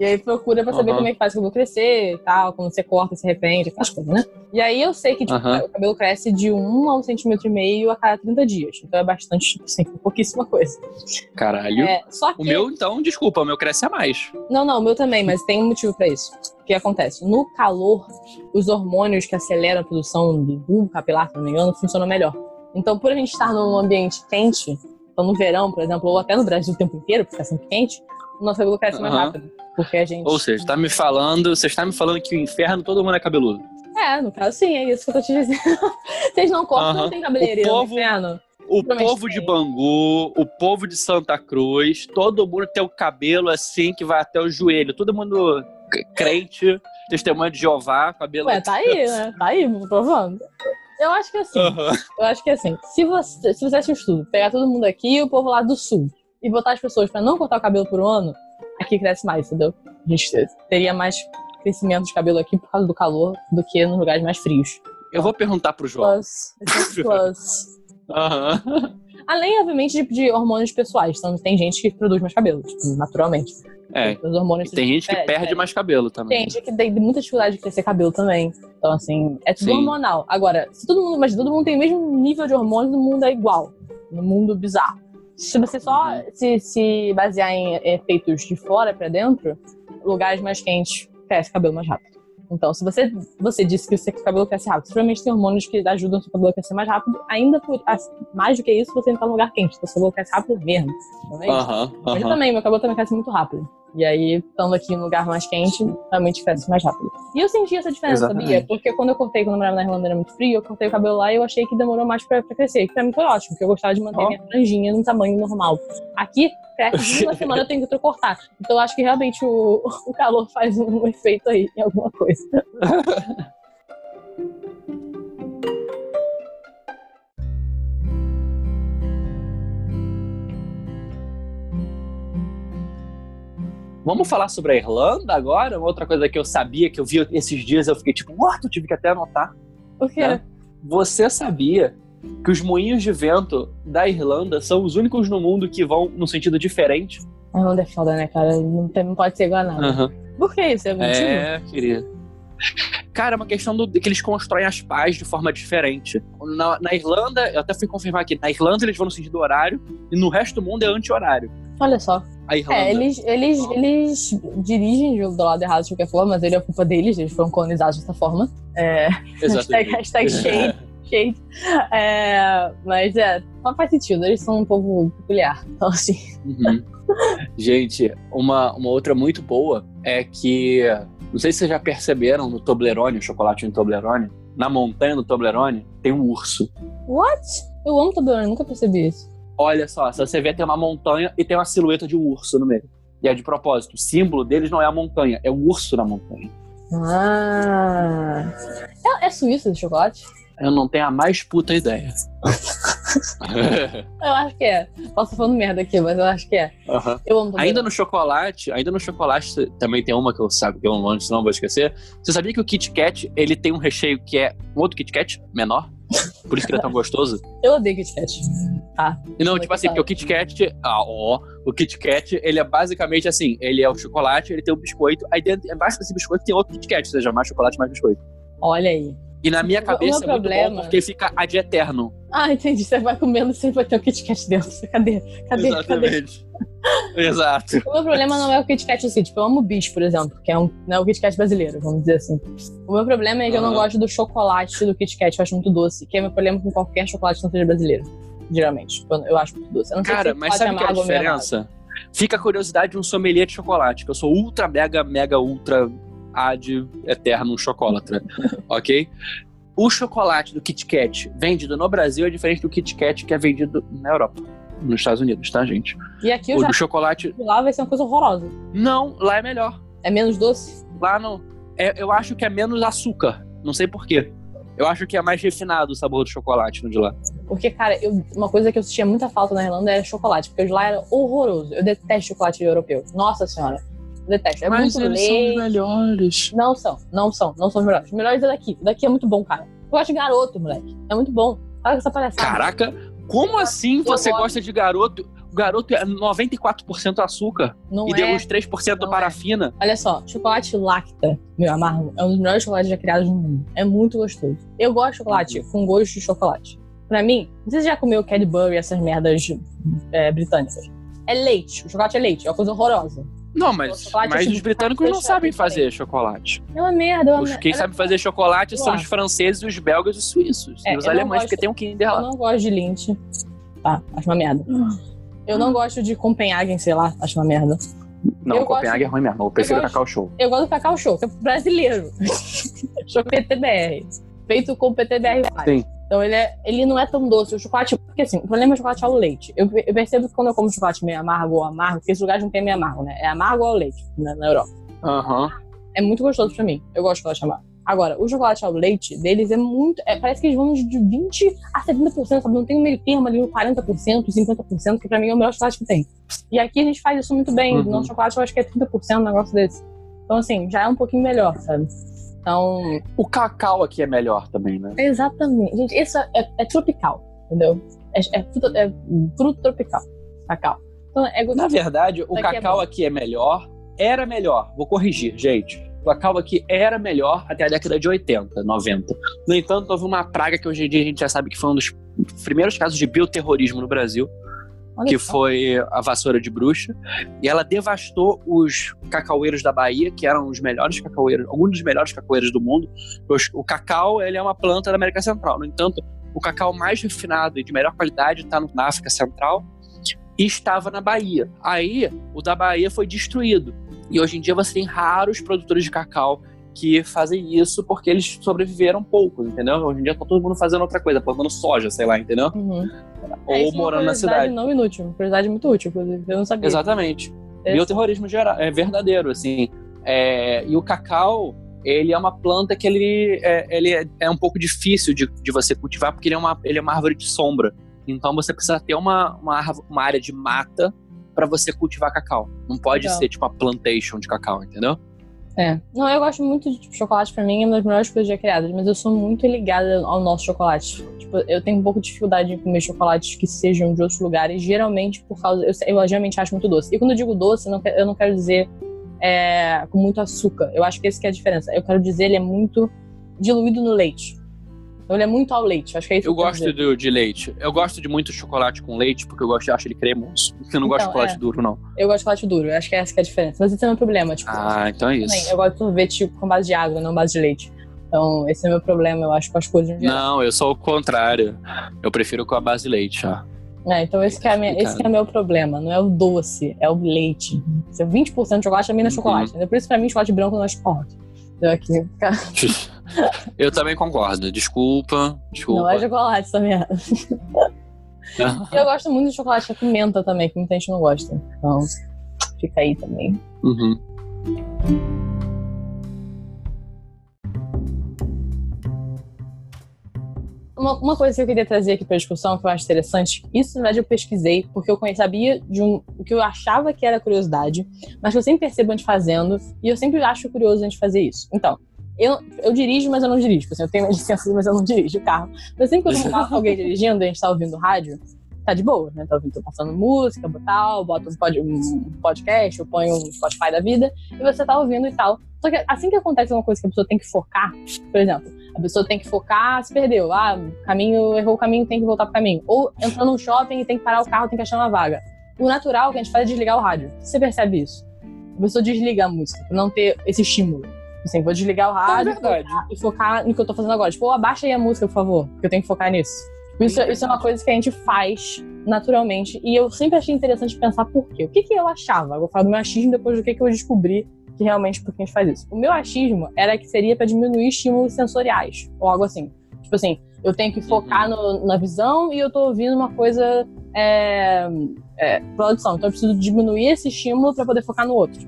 E aí procura pra saber Aham. como é que faz o cabelo crescer e tal, quando você corta, se arrepende, aquelas coisas, né? E aí eu sei que, tipo, Aham. o cabelo cresce de 1 a 1 centímetro e meio a cada 30 dias. Então é bastante, tipo assim, pouquíssima coisa. Caralho. É, só que... O meu, então, desculpa, o meu cresce a mais. Não, não, o meu também, mas tem um motivo pra isso. O que acontece? No calor, os hormônios que aceleram a produção do bulbo capilar, se não me engano, funcionam melhor. Então, por a gente estar num ambiente quente, então no verão, por exemplo, ou até no Brasil o tempo inteiro, porque é sempre quente, nosso cabelo cresce mais rápido. Porque a gente. Ou seja, tá me falando, você está me falando que o inferno todo mundo é cabeludo. É, no caso, sim, é isso que eu tô te dizendo. Vocês não cortam, Aham. não tem cabeleireiro O no povo- inferno. o povo de. Bangu, o povo de Santa Cruz, todo mundo tem o cabelo assim que vai até o joelho. Todo mundo crente, testemunha de Jeová, cabelo. Ué, tá aí, né? Tá aí, provando. Eu acho que assim, Aham. eu acho que assim, se você, se você um estudo, pegar todo mundo aqui e o povo lá do sul e botar as pessoas pra não cortar o cabelo por um ano, aqui cresce mais, entendeu? A gente teria mais crescimento de cabelo aqui por causa do calor do que nos lugares mais frios. Eu vou perguntar pro João. Plus, é plus. Aham. Além, obviamente, de, de hormônios pessoais. Então, tem gente que produz mais cabelo, tipo, naturalmente. É. Os hormônios tem gente que perde é. mais cabelo também. Tem gente que tem muita dificuldade de crescer cabelo também. Então, assim, é tudo Sim. hormonal. Agora, se todo mundo, mas todo mundo tem o mesmo nível de hormônios, o mundo é igual. No mundo bizarro. Se você só se, se basear em efeitos de fora pra dentro, lugares mais quentes cresce cabelo mais rápido. Então, se você, você disse que o seu cabelo cresce rápido, provavelmente tem hormônios que ajudam o seu cabelo a crescer mais rápido. Ainda por, as- mais do que isso, você não tá num lugar quente. Então, seu cabelo cresce rápido mesmo. Não é isso? Aham, Mas eu aham. também, meu cabelo também cresce muito rápido. E aí, estando aqui em um lugar mais quente, realmente cresce mais rápido. E eu senti essa diferença, Exatamente. sabia? Porque quando eu cortei, quando eu morava na Irlanda, era muito frio, eu cortei o cabelo lá e eu achei que demorou mais pra, pra crescer. Que pra mim foi ótimo, porque eu gostava de manter Ó. minha franjinha num tamanho normal. Aqui, cresce de uma semana eu tenho que cortar. Então eu acho que realmente o, o calor faz um efeito aí em alguma coisa. Vamos falar sobre a Irlanda agora? Uma outra coisa que eu sabia, que eu vi esses dias, eu fiquei tipo, what? Eu tive que até anotar. O quê? Né? Você sabia que os moinhos de vento da Irlanda são os únicos no mundo que vão no sentido diferente? A Irlanda é foda, né, cara? Não, não pode ser igual a nada. Aham. Por que isso? É motivo? É, querida. Cara, é uma questão do, que eles constroem as pás de forma diferente. Na, na Irlanda, eu até fui confirmar aqui, na Irlanda eles vão no sentido horário e no resto do mundo é anti-horário. Olha só. A Irlanda. É, eles, eles, eles dirigem do lado errado de qualquer forma, mas ele é culpa deles, eles foram colonizados dessa forma. É, hashtag, hashtag shade, É, mas é, não faz sentido, eles são um povo peculiar. Então, assim, Uhum. Gente, uma, uma outra muito boa é que, não sei se vocês já perceberam no Toblerone, o chocolate no Toblerone, na montanha do Toblerone tem um urso. what? Eu amo Toblerone, nunca percebi isso. Olha só, se você vê tem uma montanha e tem uma silhueta de um urso no meio. E é de propósito, o símbolo deles não é a montanha, é o urso na montanha. Ah. É, é suíço esse chocolate? Eu não tenho a mais puta ideia. Eu acho que é. Posso falando merda aqui, mas eu acho que é. Aham. Eu amo. Ainda no chocolate, ainda no chocolate também tem uma que eu sabe que eu não, não vou esquecer. Você sabia que o Kit Kat, ele tem um recheio que é um outro Kit Kat menor? Por isso que ele é tão gostoso? Eu odeio Kit Kat. E não, é tipo assim, porque o Kit Kat, ah, ó, o Kit Kat, ele é basicamente assim, ele é o chocolate, ele tem o biscoito, aí dentro, embaixo desse biscoito tem outro Kit Kat, ou seja, mais chocolate, mais biscoito. Olha aí. E na minha cabeça meu é muito problema- bom porque fica ad eterno. Ah, entendi. Você vai comendo sempre vai ter o Kit Kat dentro. Cadê? Cadê? Cadê? Exatamente. Exato. O meu problema não é o Kit Kat assim, tipo, eu amo o Bis, por exemplo, que é um, não é o Kit Kat brasileiro, vamos dizer assim. O meu problema é que eu não gosto do chocolate do Kit Kat, eu acho muito doce, que é meu problema com qualquer chocolate que não seja brasileiro, geralmente. Eu, eu acho muito doce. Cara, mas sabe o que é a diferença? Fica a curiosidade de um sommelier de chocolate, que eu sou ultra, mega, mega, ultra ad eterno chocolatra, ok? O chocolate do Kit Kat vendido no Brasil é diferente do Kit Kat que é vendido na Europa, nos Estados Unidos, tá, gente? E aqui O do chocolate, lá vai ser uma coisa horrorosa. não, lá é melhor. É menos doce? Lá não. É, eu acho que é menos açúcar, não sei porquê. Eu acho que é mais refinado o sabor do chocolate no de lá. Porque, cara, eu- uma coisa que eu sentia muita falta na Irlanda era chocolate, porque o de lá era horroroso. Eu detesto chocolate europeu. Nossa senhora. Eu detesto. É muito leite. melhores. Não são, não são, não são os melhores. Os melhores é daqui. O Daqui é muito bom, cara. Eu gosto de garoto, moleque. É muito bom. Para com essa palhaçada. Caraca, como assim você gosto. gosta de garoto? O garoto é 94% açúcar não e é. deu uns 3% Não é. parafina. Olha só, chocolate lacta, meu amargo, é um dos melhores chocolates já criados no mundo. É muito gostoso. Eu gosto de chocolate Uhum. com gosto de chocolate. Pra mim, não sei se você já comeu Cadbury, essas merdas é, britânicas. É leite. O chocolate é leite. É uma coisa horrorosa. Não, mas, mas os britânicos não sabem fazer chocolate. É uma merda. É uma Os, quem sabe fazer chocolate são os franceses, os belgas e os suíços. É, e os eu alemães, gosto- porque tem um Kinder Eu lá. não gosto de Lindt. Tá, acho uma merda. Eu não gosto de Copenhagen, sei lá, acho uma merda. Não, eu Copenhague gosto- é ruim mesmo. Eu prefiro eu gosto- Cacau Show. Eu gosto do Cacau Show, que é brasileiro. Show PTBR. Feito com PTBR. Sim. Então ele, é, ele não é tão doce. O chocolate. Porque assim, o problema é o chocolate ao leite. Eu, eu percebo que quando eu como chocolate meio amargo ou amargo, porque esses lugares não tem meio amargo, né? É amargo ao leite na, na Europa. Aham. É muito gostoso pra mim. Eu gosto de chocolate amargo. Agora, o chocolate ao leite deles é muito. é, parece que eles vão de 20% a 70%, sabe? Não tem um meio termo ali, um 40%, 50%, que pra mim é o melhor chocolate que tem. E aqui a gente faz isso muito bem. Uhum. No nosso chocolate eu acho que é 30% um negócio desse. Então, assim, já é um pouquinho melhor, sabe? Então, O cacau aqui é melhor também, né? exatamente. Gente, isso é, é tropical, entendeu? É, é fruta, é fruto tropical, cacau. Então, é Na verdade, o é cacau aqui é melhor. Era melhor. Vou corrigir, gente. O cacau aqui era melhor até a década de 80, 90. No entanto, houve uma praga que hoje em dia a gente já sabe que foi um dos primeiros casos de bioterrorismo no Brasil, que foi a vassoura de bruxa. E ela devastou os cacaueiros da Bahia, que eram os melhores cacaueiros, alguns dos melhores cacaueiros do mundo. O cacau, ele é uma planta da América Central. No entanto, o cacau mais refinado e de melhor qualidade está na África Central e estava na Bahia. Aí, o da Bahia foi destruído. E hoje em dia você tem raros produtores de cacau que fazem isso porque eles sobreviveram poucos, entendeu? Hoje em dia tá todo mundo fazendo outra coisa, plantando soja, sei lá, entendeu? Uhum. Ou É, é morando na cidade. não inútil, uma curiosidade muito útil, inclusive. Eu não sabia. Exatamente. É. Bioterrorismo geral, é verdadeiro, assim. É, e o cacau, ele é uma planta que ele é, ele é, é um pouco difícil de, de você cultivar, porque ele é, uma, ele é uma árvore de sombra. Então você precisa ter uma, uma, árvore- uma área de mata para você cultivar cacau. Não pode Legal. ser tipo uma plantation de cacau, entendeu? É. Não, eu gosto muito de tipo, chocolate, pra mim é uma das melhores coisas já criadas, mas eu sou muito ligada ao nosso chocolate. Tipo, eu tenho um pouco de dificuldade em comer chocolates que sejam de outros lugares, geralmente por causa. Eu, eu geralmente acho muito doce. E quando eu digo doce, eu não, eu não quero dizer é, com muito açúcar. Eu acho que essa que é a diferença. Eu quero dizer ele é muito diluído no leite. Então ele é muito ao leite. Acho que é isso Eu que gosto do, de leite. Eu gosto de muito chocolate com leite, porque eu gosto acho ele cremoso. Eu não gosto de Então, chocolate é. duro, não. Eu gosto de chocolate duro. Acho que é essa que é a diferença. Mas esse é o meu problema. Tipo, Ah, então é também, isso. eu gosto de sorvete tipo, com base de água, não base de leite. Então, esse é o meu problema, eu acho, com as coisas geral. Não, eu sou o contrário. Eu prefiro com a base de leite, ó. É, então esse que é, a minha- esse é o meu problema, não é o doce, é o leite. Se é 20% de chocolate, mim não é Uhum. chocolate. Por isso, pra mim, chocolate branco não é chocolate. Eu também concordo. Desculpa, desculpa. não é chocolate também. Eu gosto muito de chocolate com menta também, que muita gente não gosta. Então, fica aí também. Uhum. Uma, uma coisa que eu queria trazer aqui para discussão, que eu acho interessante, isso na verdade eu pesquisei, porque eu sabia de um, o que eu achava que era curiosidade, mas que eu sempre percebo a gente fazendo, e eu sempre acho curioso a gente fazer isso. Então, eu, eu dirijo, mas eu não dirijo. Assim, eu tenho licença, mas eu não dirijo o carro. Mas sempre que eu com alguém dirigindo a gente tá ouvindo rádio, tá de boa, né? Tá ouvindo, tô passando música, tal, boto um, pod, um podcast, eu ponho um Spotify da vida, e você tá ouvindo e tal. Só que assim que acontece uma coisa que a pessoa tem que focar, por exemplo, a pessoa tem que focar, se perdeu. Ah, caminho, errou o caminho, tem que voltar pro caminho. Ou entrou num shopping e tem que parar o carro, tem que achar uma vaga. O natural que a gente faz é desligar o rádio. Você percebe isso? A pessoa desliga a música, pra não ter esse estímulo. Assim, vou desligar o É rádio verdade. e focar no que eu tô fazendo agora. Tipo, "Ô, abaixa aí a música, por favor, porque eu tenho que focar nisso. Tipo, Isso, É isso é uma coisa que a gente faz naturalmente. E eu sempre achei interessante pensar por quê. O que, que eu achava? Eu vou falar do meu achismo depois do que, que eu descobri que realmente por que a gente faz isso. O meu achismo era que seria pra diminuir estímulos sensoriais, ou algo assim. Tipo assim, eu tenho que focar no- na visão e eu tô ouvindo uma coisa é, é, produção. Então eu preciso diminuir esse estímulo pra poder focar no outro.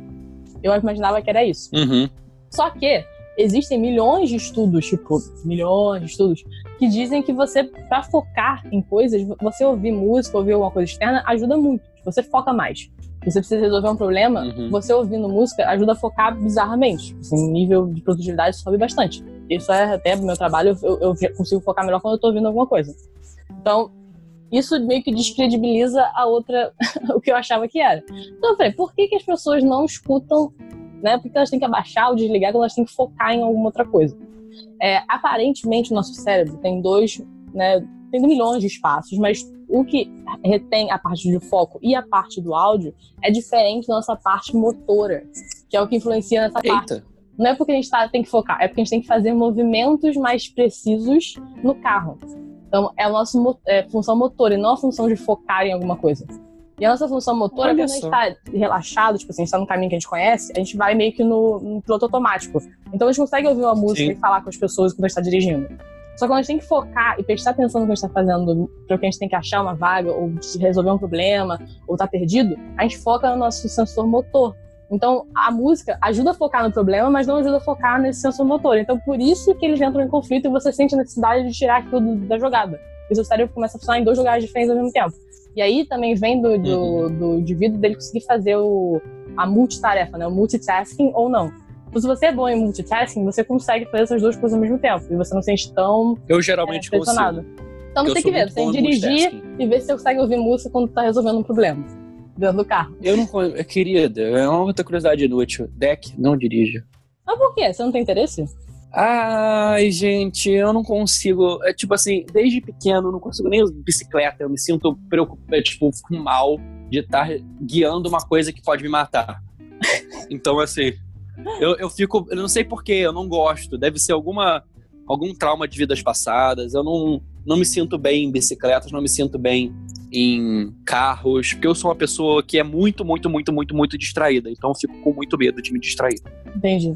Eu imaginava que era isso. Uhum. Só que existem milhões de estudos, tipo, milhões de estudos, que dizem que você, pra focar em coisas, você ouvir música, ouvir alguma coisa externa, ajuda muito. Você foca mais. Se você precisa resolver um problema, Uhum. você ouvindo música ajuda a focar bizarramente. Assim, o nível de produtividade sobe bastante. Isso é até meu trabalho, eu, eu consigo focar melhor quando eu tô ouvindo alguma coisa. Então, isso meio que descredibiliza a outra, o que eu achava que era. Então eu falei, por que, que as pessoas não escutam, né? Por que elas têm que abaixar ou desligar quando elas têm que focar em alguma outra coisa? É, aparentemente, o nosso cérebro tem dois, né? Tem milhões de espaços, mas o que retém a parte de foco e a parte do áudio é diferente da nossa parte motora, que é o que influencia nessa parte. Eita. Não é porque a gente tá, tem que focar, é porque a gente tem que fazer movimentos mais precisos no carro. Então, é a nossa é, função motora e não a função de focar em alguma coisa. E a nossa função motora, Olha quando a gente só. tá relaxado, tipo assim, a gente tá no caminho que a gente conhece, a gente vai meio que no, no piloto automático. Então a gente consegue ouvir uma música Sim. e falar com as pessoas quando a gente tá dirigindo. Só que quando a gente tem que focar e prestar atenção no que a gente tá fazendo, para que a gente tem que achar uma vaga, ou resolver um problema, ou tá perdido, a gente foca no nosso sensor motor. Então, a música ajuda a focar no problema, mas não ajuda a focar nesse sensor motor. Então, por isso que eles entram em conflito e você sente a necessidade de tirar aquilo da jogada. Porque seu cérebro começa a funcionar em dois lugares diferentes ao mesmo tempo. E aí também vem do, do, uhum. do indivíduo dele conseguir fazer o, a multitarefa, né? O multitasking ou não. Então, se você é bom em multitasking, você consegue fazer essas duas coisas ao mesmo tempo. E você não se sente tão Eu geralmente é. Consigo. Então você tem que ver, você tem que dirigir e ver se você consegue ouvir música quando tá resolvendo um problema. Dentro do carro. Eu não querida, é uma outra curiosidade inútil. Deck não dirige. Mas por quê? Você não tem interesse? Ai, gente, eu não consigo. É tipo assim, desde pequeno eu não consigo nem bicicleta. Eu me sinto preocupado, é, tipo, fico mal de estar guiando uma coisa que pode me matar. Então, assim, eu, eu fico. Eu não sei porquê, eu não gosto. Deve ser alguma algum trauma de vidas passadas. Eu não, não me sinto bem em bicicletas, não me sinto bem em carros, porque eu sou uma pessoa que é muito, muito, muito, muito, muito distraída. Então eu fico com muito medo de me distrair. Entendi.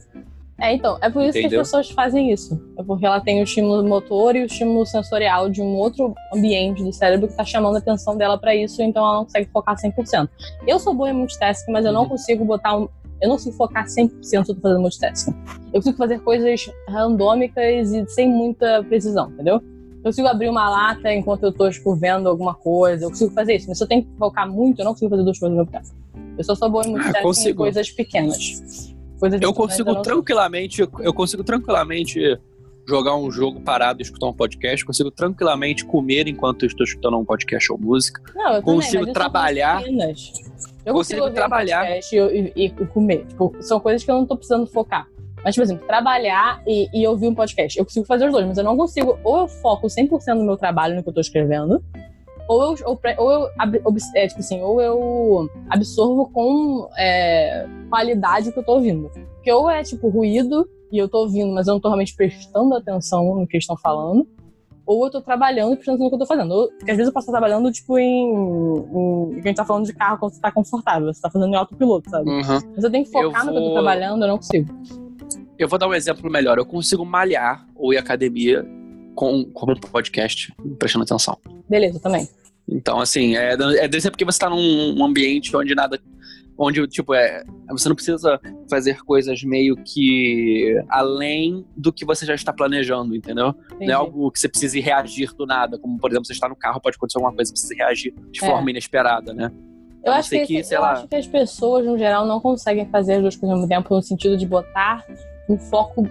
É, então, é por isso Entendeu? que as pessoas fazem isso. É porque ela tem o estímulo motor e o estímulo sensorial de um outro ambiente do cérebro que está chamando a atenção dela para isso, então ela não consegue focar 100%. Eu sou boa em multitasking, mas eu não uhum. consigo botar um, eu não consigo focar 100% no fazendo multitasking. Eu consigo fazer coisas randômicas e sem muita precisão, entendeu? Eu consigo abrir uma lata enquanto eu tô, tipo, vendo alguma coisa. Eu consigo fazer isso. Mas se eu tenho que focar muito, eu não consigo fazer duas coisas ao mesmo tempo. Eu só sou boa em multitasking ah, em coisas pequenas. Coisas eu consigo eu tranquilamente, eu consigo tranquilamente jogar um jogo parado e escutar um podcast, consigo tranquilamente comer enquanto estou escutando um podcast ou música. Não, eu consigo também, trabalhar. Eu consigo, trabalhar um e, e, e, comer. Tipo, são coisas que eu não tô precisando focar. Mas, tipo assim, trabalhar e, e, ouvir um podcast. Eu consigo fazer os dois, mas eu não consigo. Ou eu foco 100% no meu trabalho, no que eu tô escrevendo, ou eu, ou, ou eu é, tipo assim, ou eu absorvo com é, qualidade o que eu tô ouvindo. Porque ou é, tipo, ruído e eu tô ouvindo, mas eu não tô realmente prestando atenção no que eles estão falando ou eu tô trabalhando e prestando no que eu tô fazendo. Ou, porque às vezes eu posso estar trabalhando, tipo, em, em. A gente tá falando de carro quando você tá confortável, você tá fazendo em autopiloto, sabe? Uhum. Mas eu tenho que focar vou... no que eu tô trabalhando, eu não consigo. Eu vou dar um exemplo melhor. Eu consigo malhar ou ir à academia com, com um podcast, prestando atenção. Beleza, também. Então, assim, é, é desse porque você tá num ambiente onde nada onde, tipo, é, você não precisa fazer coisas meio que além do que você já está planejando, entendeu? Entendi. Não é algo que você precise reagir do nada, como, por exemplo, você está no carro, pode acontecer alguma coisa você reagir de é. forma inesperada, né? Eu, acho que, que eu lá... acho que as pessoas, no geral, não conseguem fazer as duas coisas ao mesmo tempo, no sentido de botar um foco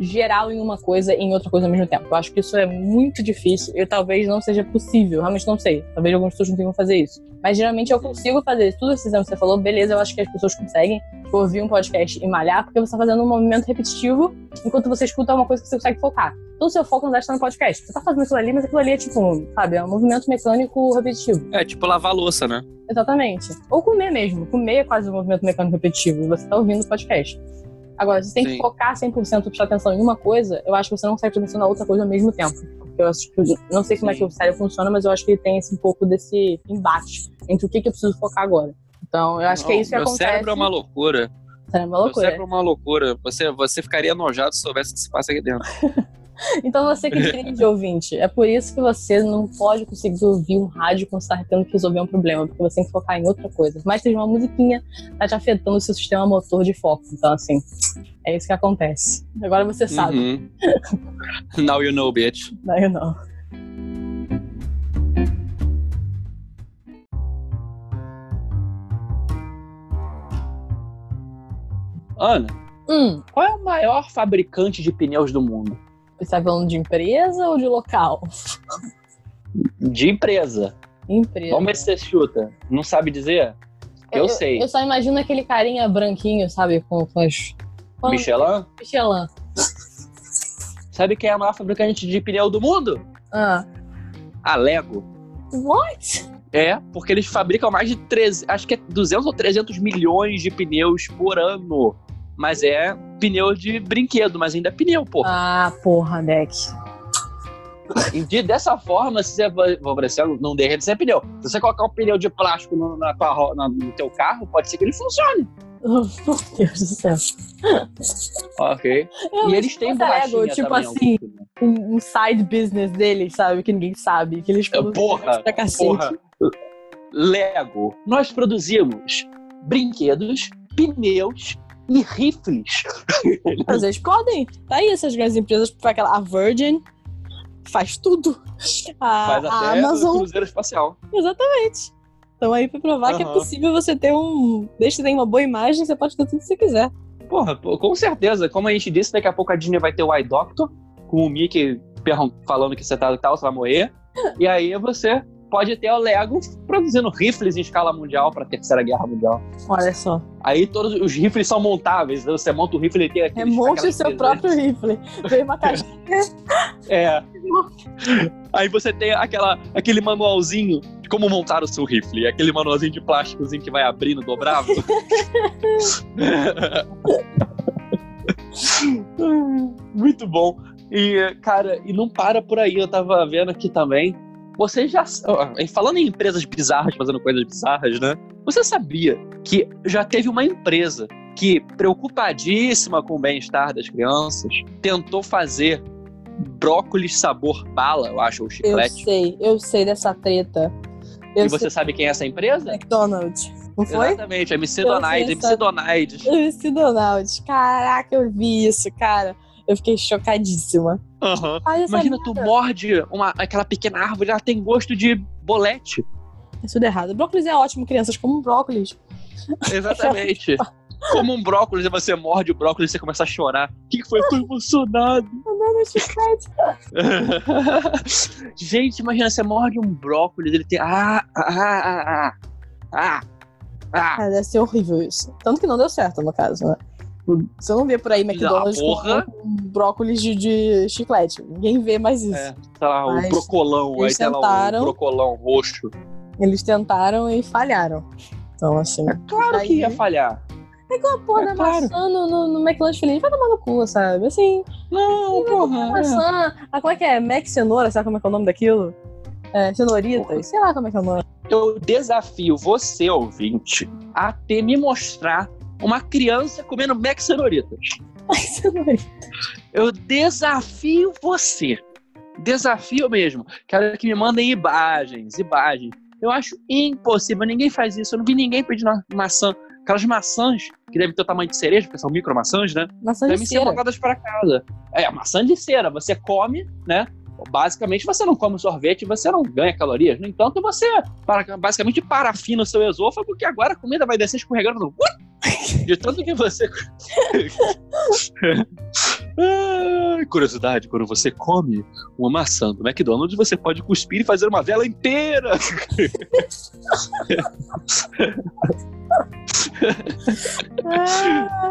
geral em uma coisa e em outra coisa ao mesmo tempo. Eu acho que isso é muito difícil e talvez não seja possível. Realmente não sei. Talvez algumas pessoas não tenham fazer isso. Mas geralmente eu consigo fazer tudo esses exemplos que você falou. Beleza, eu acho que as pessoas conseguem tipo, ouvir um podcast e malhar porque você está fazendo um movimento repetitivo enquanto você escuta uma coisa que você consegue focar. Então o seu foco não deve estar no podcast. Você tá fazendo aquilo ali, mas aquilo ali é tipo, sabe, é um movimento mecânico repetitivo. É tipo lavar louça, né? Exatamente. Ou comer mesmo. Comer é quase um movimento mecânico repetitivo e você tá ouvindo o podcast. Agora, você tem Sim. que focar 100% prestar atenção em uma coisa, eu acho que você não consegue prestar atenção na outra coisa ao mesmo tempo. Porque eu acho que, não sei como Sim. é que o cérebro funciona, mas eu acho que ele tem esse, um pouco desse embate entre o que, que eu preciso focar agora. Então, eu acho não, que é isso que acontece. Meu cérebro é uma loucura. Cérebro é uma loucura. Meu cérebro é uma loucura. Você, você ficaria enojado se soubesse o que se passa aqui dentro. Então você que dirige ouvinte, é por isso que você não pode conseguir ouvir um rádio quando está tendo que resolver um problema, porque você tem que focar em outra coisa. Mas seja uma musiquinha, tá te afetando o seu sistema motor de foco. Então, assim, é isso que acontece. Agora você sabe. Uhum. Now you know, bitch. Now you know. Ana, hum. qual é o maior fabricante de pneus do mundo? Você tá falando de empresa ou de local? De empresa. Empresa. Vamos ver se você chuta. Não sabe dizer? Eu, eu sei. Eu só imagino aquele carinha branquinho, sabe? Com, com as. Com... Michelin? Michelin. Sabe quem é a maior fabricante de pneu do mundo? Ah. A Lego. What? É, porque eles fabricam mais de 3, acho que é 200 ou 300 milhões de pneus por ano. Mas é pneu de brinquedo, mas ainda é pneu, porra. Ah, porra, Deck. De, dessa forma, se você favorecer, não deixa de ser pneu. Se você colocar um pneu de plástico no, na tua, na, no teu carro, pode ser que ele funcione. Oh, meu Deus do céu. Ok. Eu e eles têm borrachinha tipo também, assim, um, um side business deles, sabe? Que ninguém sabe. Que eles produzem Porra, pra cacete. porra. Lego. Nós produzimos brinquedos, pneus e rifles. Mas eles podem. Tá aí essas grandes empresas, tipo aquela, a Virgin faz tudo. A, Faz a até Amazon, cruzeiro espacial. exatamente. Então aí pra provar que é possível você ter um. Desde que você tenha uma boa imagem, você pode ter tudo que você quiser. Porra, com certeza. Como a gente disse, daqui a pouco a Disney vai ter o Eye Doctor, com o Mickey falando que você tá tal, você vai morrer. E aí você pode ter o Lego produzindo rifles em escala mundial pra Terceira Guerra Mundial. Olha só. Aí todos os rifles são montáveis. então Você monta o rifle e tem aquele. Remonte o seu próprio rifle. Veio uma caixinha. É. Aí você tem aquela, aquele manualzinho de como montar o seu rifle. Aquele manualzinho de plásticozinho que vai abrindo, dobrável. Muito bom. E, cara, e não para por aí. Eu tava vendo aqui também. Você já. Falando em empresas bizarras fazendo coisas bizarras, né? Você sabia que já teve uma empresa que, preocupadíssima com o bem-estar das crianças, tentou fazer brócolis sabor bala, eu acho, ou Eu chiclete. sei, eu sei dessa treta. Eu E você sabe quem é essa empresa? sei McDonald's. Não foi? Exatamente, MC Eu Donald, sei MC Donald. Esse Donald. Caraca, eu vi isso, cara. Eu fiquei chocadíssima. Faz essa Imagina, tu merda. morde uma, aquela pequena árvore, ela tem gosto de bolete. É tudo errado. Brócolis é ótimo, crianças. Como um brócolis. Exatamente. Como um brócolis, e você morde o brócolis e você começa a chorar. O que foi? Eu tô emocionado. Gente, imagina, você morde um brócolis, ele tem. Ah, ah, ah, ah, ah, ah. Cara, deve ser horrível isso. Tanto que não deu certo, no caso, né? Você não vê por aí McDonald's com, brócolis de, de chiclete. Ninguém vê mais isso. É, sei lá, o Mas brocolão, aí eles tem lá o tentaram. brocolão roxo. Eles tentaram e falharam. Então, assim. Claro que Aí- ia falhar. É igual a porra É da claro. maçã no, no, no McLanche Feliz. Vai tomar no cu, sabe? Assim, Não, porra. é. maçã. Ah, como é que é? Mac cenoura, sabe como é que é o nome daquilo? É, cenoritas. Sei lá como é que é o nome. Eu desafio você, ouvinte, a ter me mostrar uma criança comendo Mac Cenoritas. Eu desafio você. Desafio mesmo. Quero que me mandem imagens, imagens. Eu acho impossível, ninguém faz isso. Eu não vi ninguém pedindo maçã. Aquelas maçãs que devem ter o tamanho de cereja, porque são micro maçãs, né? Maçã de devem ser cera. mandadas para casa. É, maçã de cera. Você come, né? Basicamente, você não come sorvete, você não ganha calorias. No entanto, você basicamente parafina o seu esôfago, porque agora a comida vai descer escorregando no... De tanto que você. Ah, curiosidade, quando você come uma maçã do McDonald's, você pode cuspir e fazer uma vela inteira. Ah,